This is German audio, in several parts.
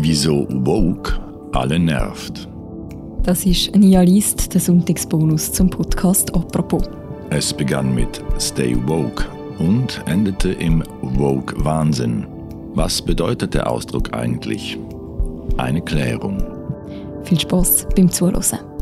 Wieso Woke alle nervt. Das ist Nia List, der Sonntagsbonus zum Podcast «Apropos». Es begann mit Stay Woke und endete im Woke-Wahnsinn. Was bedeutet der Ausdruck eigentlich? Eine Klärung. Viel Spaß beim Zuhören.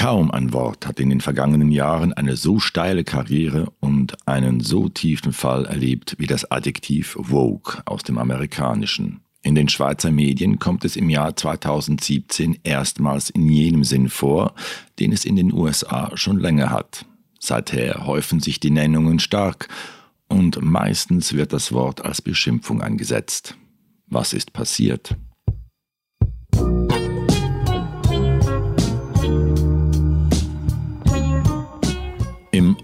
Kaum ein Wort hat in den vergangenen Jahren eine so steile Karriere und einen so tiefen Fall erlebt wie das Adjektiv Woke aus dem Amerikanischen. In den Schweizer Medien kommt es im Jahr 2017 erstmals in jenem Sinn vor, den es in den USA schon länger hat. Seither häufen sich die Nennungen stark und meistens wird das Wort als Beschimpfung eingesetzt. Was ist passiert?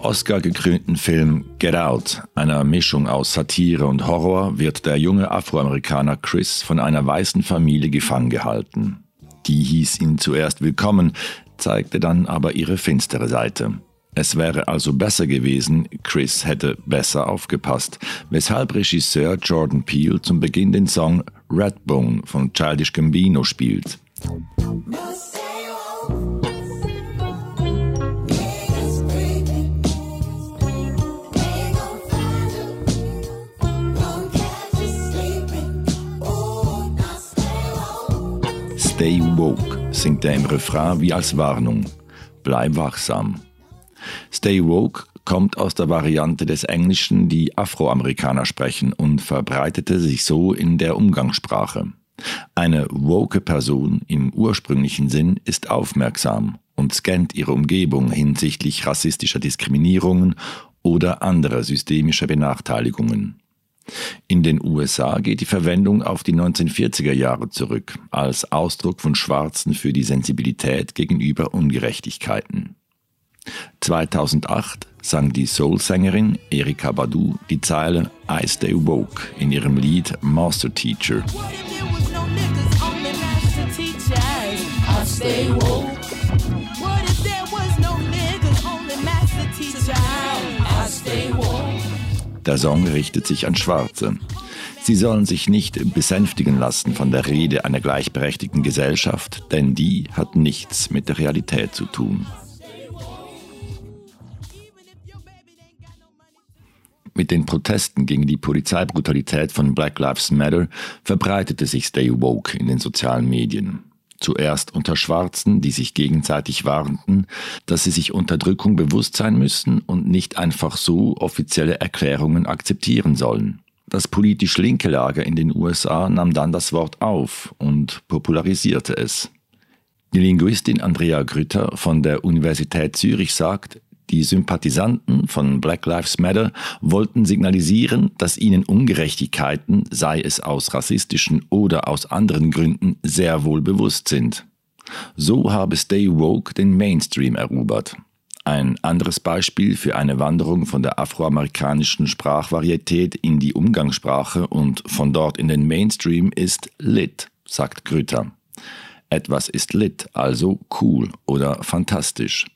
Oscar-gekrönten Film Get Out, einer Mischung aus Satire und Horror, wird der junge Afroamerikaner Chris von einer weißen Familie gefangen gehalten. Die hieß ihn zuerst willkommen, zeigte dann aber ihre finstere Seite. Es wäre also besser gewesen, Chris hätte besser aufgepasst, weshalb Regisseur Jordan Peele zum Beginn den Song Redbone von Childish Gambino spielt. Stay woke singt er im Refrain wie als Warnung. Bleib wachsam. Stay woke kommt aus der Variante des Englischen, die Afroamerikaner sprechen und verbreitete sich so in der Umgangssprache. Eine woke Person im ursprünglichen Sinn ist aufmerksam und scannt ihre Umgebung hinsichtlich rassistischer Diskriminierungen oder anderer systemischer Benachteiligungen. In den USA geht die Verwendung auf die 1940er Jahre zurück, als Ausdruck von Schwarzen für die Sensibilität gegenüber Ungerechtigkeiten. 2008 sang die Soul-Sängerin Erika Badu die Zeile I Stay Woke in ihrem Lied Master Teacher. Stay woke. Der Song richtet sich an Schwarze. Sie sollen sich nicht besänftigen lassen von der Rede einer gleichberechtigten Gesellschaft, denn die hat nichts mit der Realität zu tun. Mit den Protesten gegen die Polizeibrutalität von Black Lives Matter verbreitete sich Stay Woke in den sozialen Medien. Zuerst unter Schwarzen, die sich gegenseitig warnten, dass sie sich Unterdrückung bewusst sein müssen und nicht einfach so offizielle Erklärungen akzeptieren sollen. Das politisch linke Lager in den USA nahm dann das Wort auf und popularisierte es. Die Linguistin Andrea Grütter von der Universität Zürich sagt, die Sympathisanten von Black Lives Matter wollten signalisieren, dass ihnen Ungerechtigkeiten, sei es aus rassistischen oder aus anderen Gründen, sehr wohl bewusst sind. So habe Stay Woke den Mainstream erobert. Ein anderes Beispiel für eine Wanderung von der afroamerikanischen Sprachvarietät in die Umgangssprache und von dort in den Mainstream ist lit, sagt Grüter. Etwas ist lit, also cool oder fantastisch.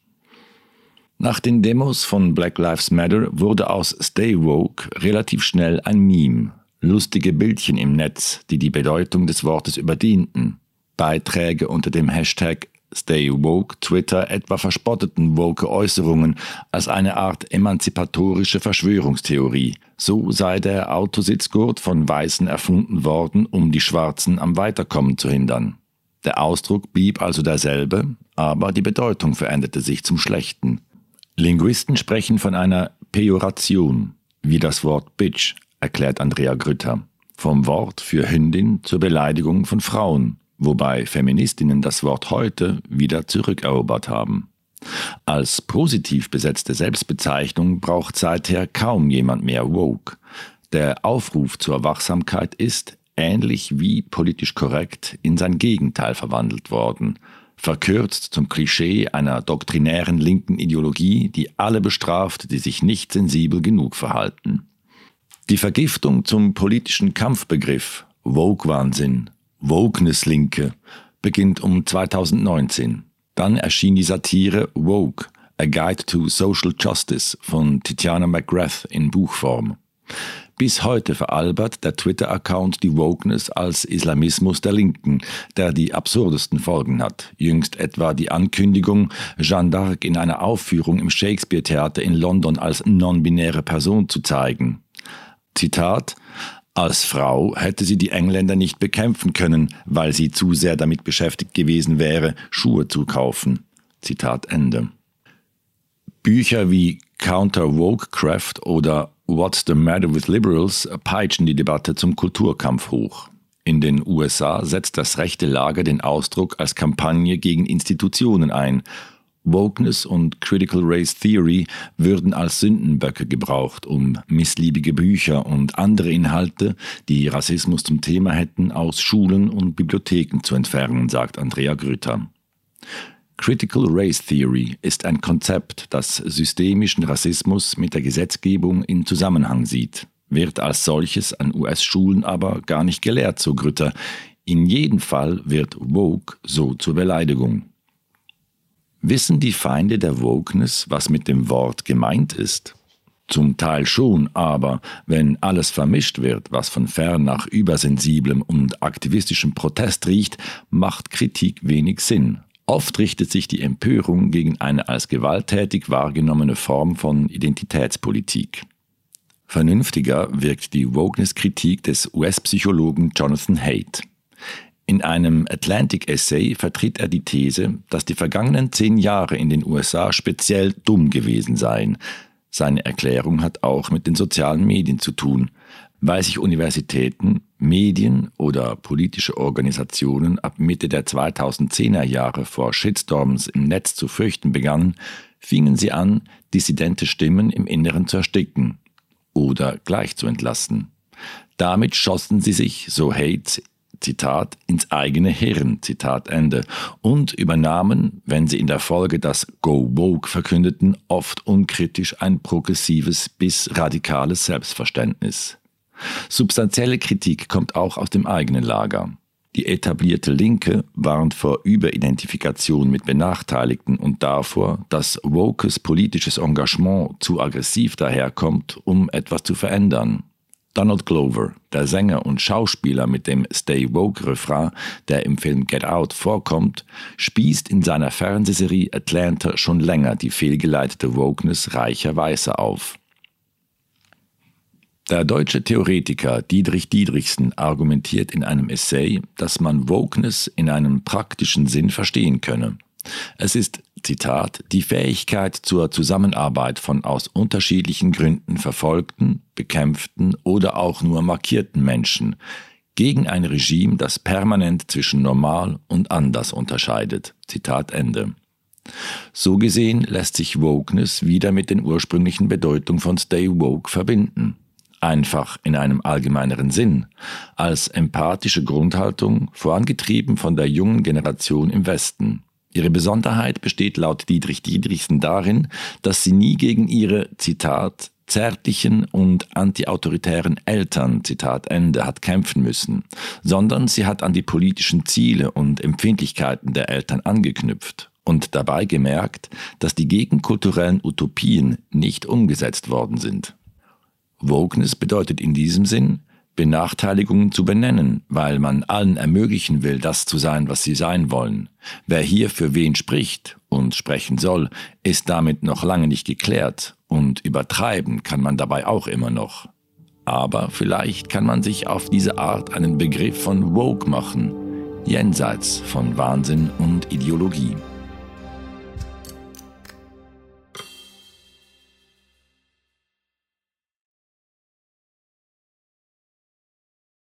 Nach den Demos von Black Lives Matter wurde aus Stay Woke relativ schnell ein Meme. Lustige Bildchen im Netz, die die Bedeutung des Wortes überdienten. Beiträge unter dem Hashtag Stay Woke Twitter etwa verspotteten woke Äußerungen als eine Art emanzipatorische Verschwörungstheorie. So sei der Autositzgurt von Weißen erfunden worden, um die Schwarzen am Weiterkommen zu hindern. Der Ausdruck blieb also derselbe, aber die Bedeutung veränderte sich zum Schlechten. Linguisten sprechen von einer Pejoration, wie das Wort Bitch, erklärt Andrea Grütter. Vom Wort für Hündin zur Beleidigung von Frauen, wobei Feministinnen das Wort heute wieder zurückerobert haben. Als positiv besetzte Selbstbezeichnung braucht seither kaum jemand mehr woke. Der Aufruf zur Wachsamkeit ist, ähnlich wie politisch korrekt, in sein Gegenteil verwandelt worden – verkürzt zum Klischee einer doktrinären linken Ideologie, die alle bestraft, die sich nicht sensibel genug verhalten. Die Vergiftung zum politischen Kampfbegriff Woke-Wahnsinn, Wokeness-Linke beginnt um 2019. Dann erschien die Satire Woke, A Guide to Social Justice von Titiana McGrath in Buchform. Bis heute veralbert der Twitter-Account die Wokeness als Islamismus der Linken, der die absurdesten Folgen hat. Jüngst etwa die Ankündigung, Jeanne d'Arc in einer Aufführung im Shakespeare-Theater in London als non-binäre Person zu zeigen. Zitat als Frau hätte sie die Engländer nicht bekämpfen können, weil sie zu sehr damit beschäftigt gewesen wäre, Schuhe zu kaufen. Zitat Ende. Bücher wie Counter Wokecraft oder What's the Matter with Liberals peitschen die Debatte zum Kulturkampf hoch. In den USA setzt das rechte Lager den Ausdruck als Kampagne gegen Institutionen ein. Wokeness und Critical Race Theory würden als Sündenböcke gebraucht, um missliebige Bücher und andere Inhalte, die Rassismus zum Thema hätten, aus Schulen und Bibliotheken zu entfernen, sagt Andrea Grütter. Critical Race Theory ist ein Konzept, das systemischen Rassismus mit der Gesetzgebung in Zusammenhang sieht, wird als solches an US-Schulen aber gar nicht gelehrt, so Grütter. In jedem Fall wird Woke so zur Beleidigung. Wissen die Feinde der Wokeness, was mit dem Wort gemeint ist? Zum Teil schon, aber wenn alles vermischt wird, was von fern nach übersensiblem und aktivistischem Protest riecht, macht Kritik wenig Sinn, Oft richtet sich die Empörung gegen eine als gewalttätig wahrgenommene Form von Identitätspolitik. Vernünftiger wirkt die Wokeness-Kritik des US-Psychologen Jonathan Haidt. In einem Atlantic-Essay vertritt er die These, dass die vergangenen zehn Jahre in den USA speziell dumm gewesen seien. Seine Erklärung hat auch mit den sozialen Medien zu tun weil sich Universitäten, Medien oder politische Organisationen ab Mitte der 2010er Jahre vor Shitstorms im Netz zu fürchten begannen, fingen sie an, dissidente Stimmen im Inneren zu ersticken oder gleich zu entlassen. Damit schossen sie sich, so Hates, Zitat, ins eigene Hirn, Zitat Ende, und übernahmen, wenn sie in der Folge das Go Woke verkündeten, oft unkritisch ein progressives bis radikales Selbstverständnis. Substanzielle Kritik kommt auch aus dem eigenen Lager. Die etablierte Linke warnt vor Überidentifikation mit Benachteiligten und davor, dass wokes politisches Engagement zu aggressiv daherkommt, um etwas zu verändern. Donald Glover, der Sänger und Schauspieler mit dem Stay Woke Refrain, der im Film Get Out vorkommt, spießt in seiner Fernsehserie Atlanta schon länger die fehlgeleitete Wokeness reicher Weißer auf. Der deutsche Theoretiker Dietrich Diedrichsen argumentiert in einem Essay, dass man Wokeness in einem praktischen Sinn verstehen könne. Es ist, Zitat, die Fähigkeit zur Zusammenarbeit von aus unterschiedlichen Gründen verfolgten, bekämpften oder auch nur markierten Menschen gegen ein Regime, das permanent zwischen normal und anders unterscheidet. Zitat Ende. So gesehen lässt sich Wokeness wieder mit den ursprünglichen Bedeutungen von Stay Woke verbinden einfach in einem allgemeineren Sinn, als empathische Grundhaltung, vorangetrieben von der jungen Generation im Westen. Ihre Besonderheit besteht laut Dietrich Dietrichsen darin, dass sie nie gegen ihre, Zitat, zärtlichen und antiautoritären Eltern, Zitat Ende, hat kämpfen müssen, sondern sie hat an die politischen Ziele und Empfindlichkeiten der Eltern angeknüpft und dabei gemerkt, dass die gegenkulturellen Utopien nicht umgesetzt worden sind. Wokeness bedeutet in diesem Sinn, Benachteiligungen zu benennen, weil man allen ermöglichen will, das zu sein, was sie sein wollen. Wer hier für wen spricht und sprechen soll, ist damit noch lange nicht geklärt und übertreiben kann man dabei auch immer noch. Aber vielleicht kann man sich auf diese Art einen Begriff von Woke machen, jenseits von Wahnsinn und Ideologie.